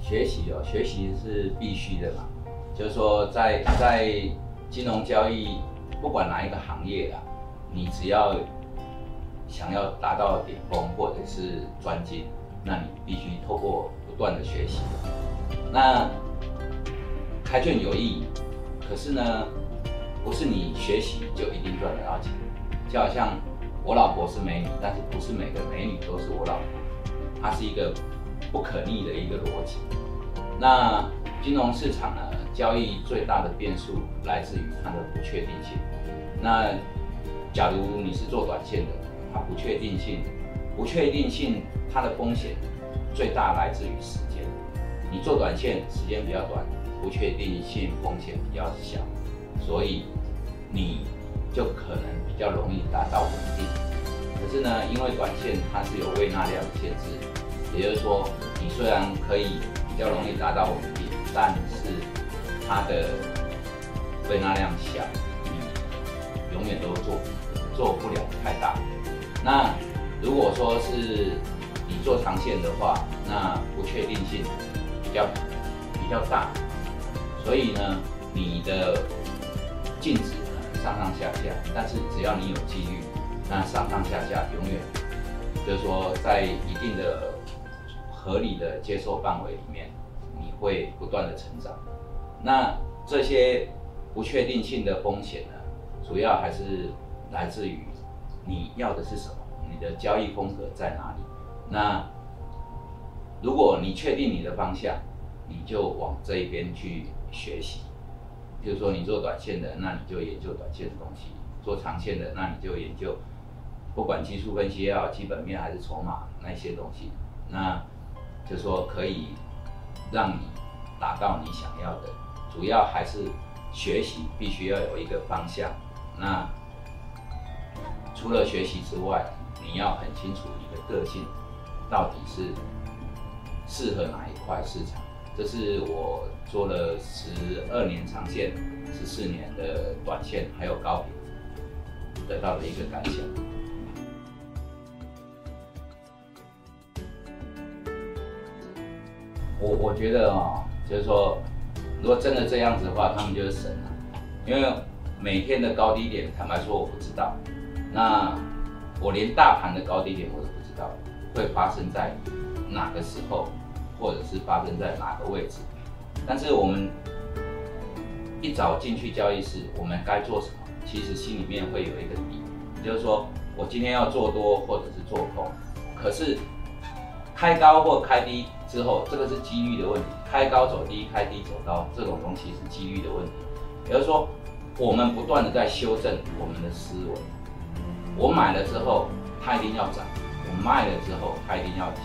学习哦，学习是必须的嘛。就是说，在在金融交易，不管哪一个行业啊，你只要想要达到顶峰或者是专精，那你必须透过不断的学习。那开卷有益，可是呢，不是你学习就一定赚得到钱。就好像我老婆是美女，但是不是每个美女都是我老婆，她是一个不可逆的一个逻辑。那金融市场呢，交易最大的变数来自于它的不确定性。那假如你是做短线的，它不确定性，不确定性它的风险最大来自于时间。你做短线时间比较短，不确定性风险比较小，所以你就可能比较容易达到稳定。可是呢，因为短线它是有未纳量限制，也就是说，你虽然可以比较容易达到稳定，但是它的未纳量小，你永远都做做不了太大。那如果说是你做长线的话，那不确定性比较比较大，所以呢，你的净值呢上上下下，但是只要你有纪律，那上上下下永远就是说在一定的合理的接受范围里面，你会不断的成长。那这些不确定性的风险呢，主要还是来自于你要的是什么，你的交易风格在哪里。那如果你确定你的方向，你就往这一边去学习。比如说你做短线的，那你就研究短线的东西；做长线的，那你就研究不管技术分析也好，基本面还是筹码那些东西。那就说可以让你达到你想要的，主要还是学习必须要有一个方向。那除了学习之外，你要很清楚你的个性到底是适合哪一块市场。这是我做了十二年长线、十四年的短线，还有高频得到的一个感想。我我觉得哦，就是说，如果真的这样子的话，他们就是神了。因为每天的高低点，坦白说我不知道。那我连大盘的高低点我都不知道，会发生在哪个时候，或者是发生在哪个位置。但是我们一早进去交易室，我们该做什么？其实心里面会有一个底，就是说我今天要做多或者是做空。可是开高或开低之后，这个是几率的问题。开高走低，开低走高，这种东西是几率的问题。也就是说，我们不断的在修正我们的思维。我买了之后，它一定要涨；我卖了之后，它一定要跌。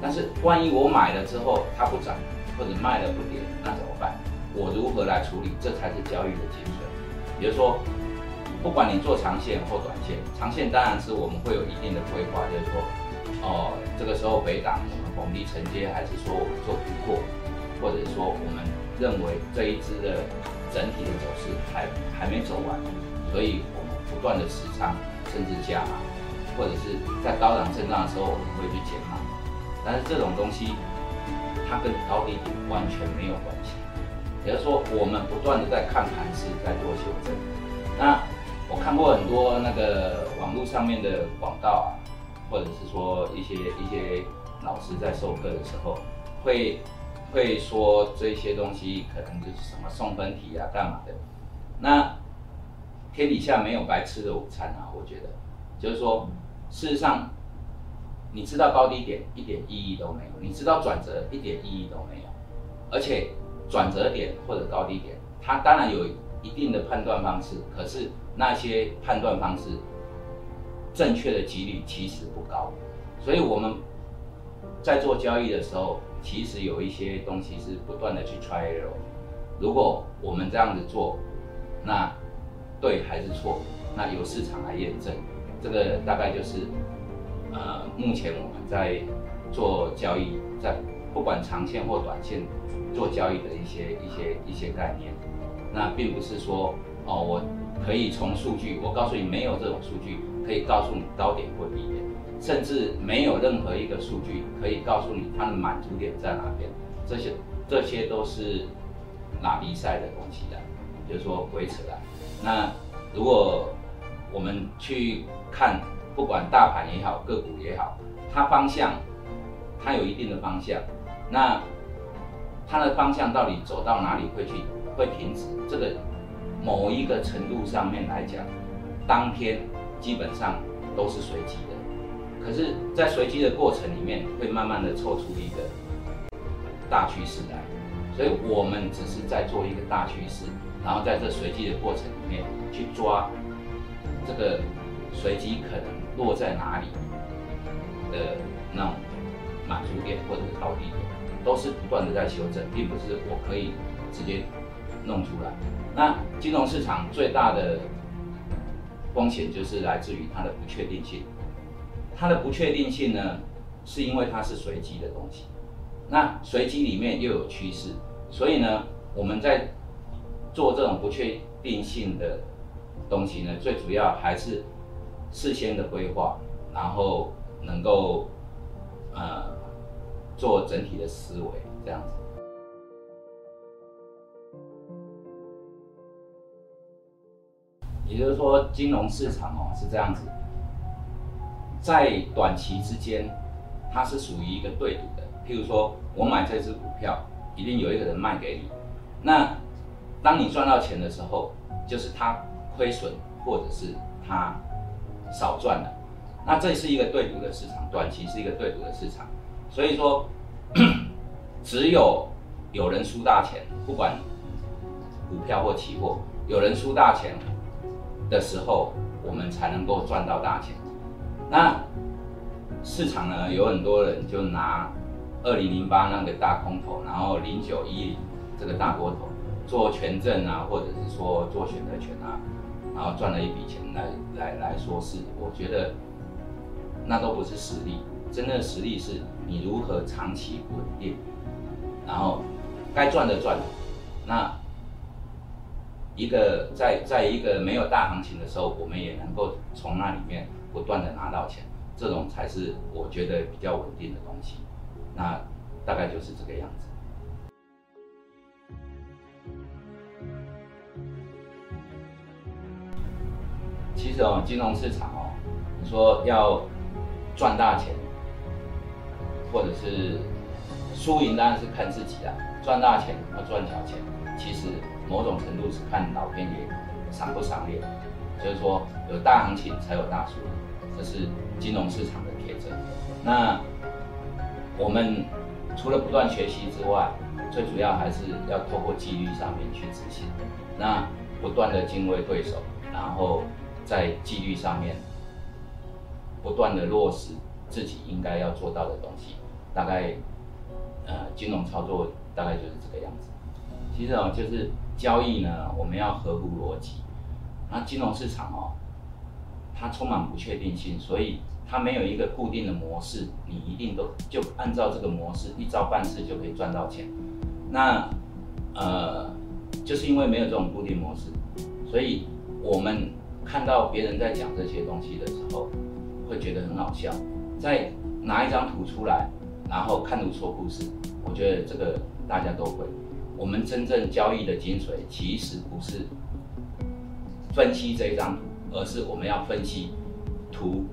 但是万一我买了之后它不涨，或者卖了不跌，那怎么办？我如何来处理？这才是交易的精髓。也就是说，不管你做长线或短线，长线当然是我们会有一定的规划，就是说，哦，这个时候北档我们逢低承接，还是说我们做突破，或者说我们认为这一支的整体的走势还还没走完，所以我们不断的持仓，甚至加码，或者是在高档震荡的时候我们会去减码。但是这种东西，它跟高低点完全没有关系。也就是说，我们不断的在看盘势，在做修正。那我看过很多那个网络上面的广告啊，或者是说一些一些老师在授课的时候，会会说这些东西可能就是什么送分题啊，干嘛的？那天底下没有白吃的午餐啊，我觉得，就是说，事实上，你知道高低点一点意义都没有，你知道转折一点意义都没有，而且。转折点或者高低点，它当然有一定的判断方式，可是那些判断方式正确的几率其实不高，所以我们在做交易的时候，其实有一些东西是不断的去 try error。如果我们这样子做，那对还是错？那由市场来验证。这个大概就是呃，目前我们在做交易，在不管长线或短线。做交易的一些一些一些概念，那并不是说哦，我可以从数据，我告诉你没有这种数据可以告诉你高点或低点，甚至没有任何一个数据可以告诉你它的满足点在哪边，这些这些都是拉比赛的东西的，就是说鬼扯的。那如果我们去看，不管大盘也好，个股也好，它方向它有一定的方向，那它的方向到底走到哪里会去会停止？这个某一个程度上面来讲，当天基本上都是随机的，可是，在随机的过程里面，会慢慢的凑出一个大趋势来，所以我们只是在做一个大趋势，然后在这随机的过程里面去抓这个随机可能落在哪里的那种满足点或者是高低点，都是不断的在修正，并不是我可以直接弄出来。那金融市场最大的风险就是来自于它的不确定性。它的不确定性呢，是因为它是随机的东西。那随机里面又有趋势，所以呢，我们在做这种不确定性的东西呢，最主要还是事先的规划，然后能够呃做整体的思维这样子。也就是说，金融市场哦是这样子，在短期之间，它是属于一个对赌的。譬如说，我买这只股票，一定有一个人卖给你。那当你赚到钱的时候，就是他亏损，或者是他少赚了。那这是一个对赌的市场，短期是一个对赌的市场。所以说，只有有人输大钱，不管股票或期货，有人输大钱。的时候，我们才能够赚到大钱。那市场呢，有很多人就拿二零零八那个大空头，然后零九一零这个大多头做权证啊，或者是说做选择权啊，然后赚了一笔钱来来来说是，我觉得那都不是实力。真正的实力是你如何长期稳定，然后该赚的赚，那。一个在在一个没有大行情的时候，我们也能够从那里面不断的拿到钱，这种才是我觉得比较稳定的东西。那大概就是这个样子。其实哦，金融市场哦，你说要赚大钱，或者是输赢当然是看自己啦。赚大钱和赚小钱，其实。某种程度是看老天爷赏不赏脸，就是说有大行情才有大输赢，这是金融市场的铁则。那我们除了不断学习之外，最主要还是要透过纪律上面去执行。那不断的敬畏对手，然后在纪律上面不断的落实自己应该要做到的东西。大概呃，金融操作大概就是这个样子。其实哦，就是交易呢，我们要合乎逻辑。那金融市场哦，它充满不确定性，所以它没有一个固定的模式，你一定都就按照这个模式一招半式就可以赚到钱。那呃，就是因为没有这种固定模式，所以我们看到别人在讲这些东西的时候，会觉得很好笑。再拿一张图出来，然后看图说故事，我觉得这个大家都会。我们真正交易的精髓，其实不是分析这一张图，而是我们要分析图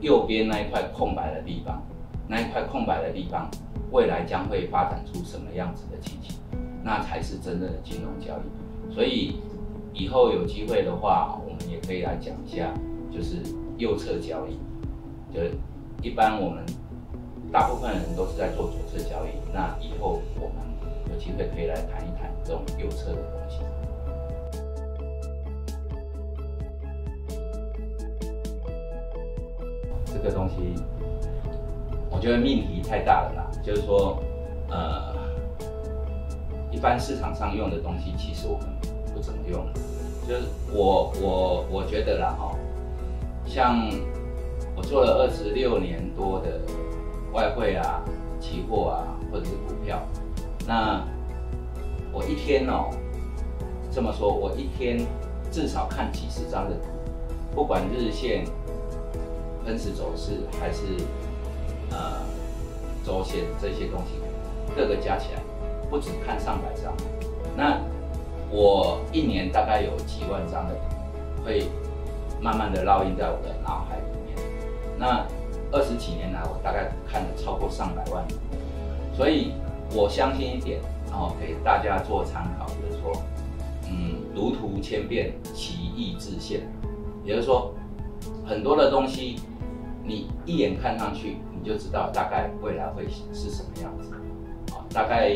右边那一块空白的地方，那一块空白的地方，未来将会发展出什么样子的情形，那才是真正的金融交易。所以以后有机会的话，我们也可以来讲一下，就是右侧交易。就是一般我们大部分人都是在做左侧交易，那以后我们。有机会可以来谈一谈这种右侧的东西。这个东西，我觉得命题太大了啦。就是说，呃，一般市场上用的东西，其实我们不怎么用。就是我我我觉得啦，哈，像我做了二十六年多的外汇啊、期货啊，或者是股票。那我一天哦，这么说，我一天至少看几十张的图，不管日线、分时走势还是呃周线这些东西，各个加起来不止看上百张。那我一年大概有几万张的会慢慢的烙印在我的脑海里面。那二十几年来，我大概看了超过上百万，所以我相信一点，然后给大家做参考，就是说，嗯，如图千变，其义自现，也就是说，很多的东西，你一眼看上去，你就知道大概未来会是什么样子，啊，大概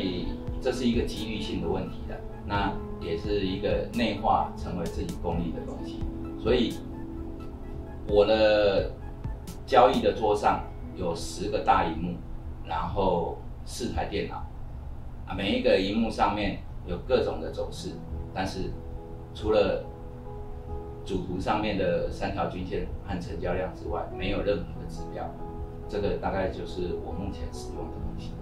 这是一个几率性的问题的，那也是一个内化成为自己功力的东西，所以我的。交易的桌上有十个大荧幕，然后四台电脑，啊，每一个荧幕上面有各种的走势，但是除了主图上面的三条均线和成交量之外，没有任何的指标。这个大概就是我目前使用的东西。